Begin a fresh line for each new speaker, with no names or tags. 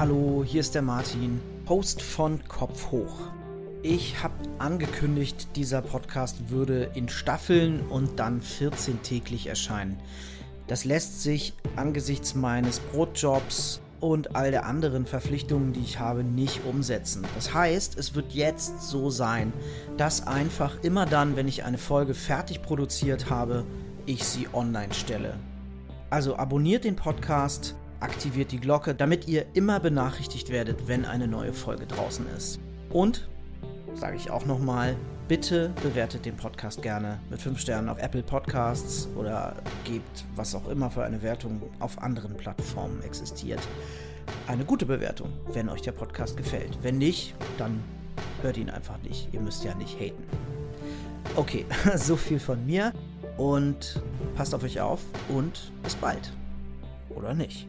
Hallo, hier ist der Martin, Host von Kopf hoch. Ich habe angekündigt, dieser Podcast würde in Staffeln und dann 14 täglich erscheinen. Das lässt sich angesichts meines Brotjobs und all der anderen Verpflichtungen, die ich habe, nicht umsetzen. Das heißt, es wird jetzt so sein, dass einfach immer dann, wenn ich eine Folge fertig produziert habe, ich sie online stelle. Also abonniert den Podcast, aktiviert die Glocke, damit ihr immer benachrichtigt werdet, wenn eine neue Folge draußen ist. Und, sage ich auch nochmal, bitte bewertet den Podcast gerne mit 5 Sternen auf Apple Podcasts oder gebt, was auch immer für eine Wertung auf anderen Plattformen existiert, eine gute Bewertung, wenn euch der Podcast gefällt. Wenn nicht, dann hört ihn einfach nicht. Ihr müsst ja nicht haten. Okay, so viel von mir und passt auf euch auf und bis bald. Oder nicht.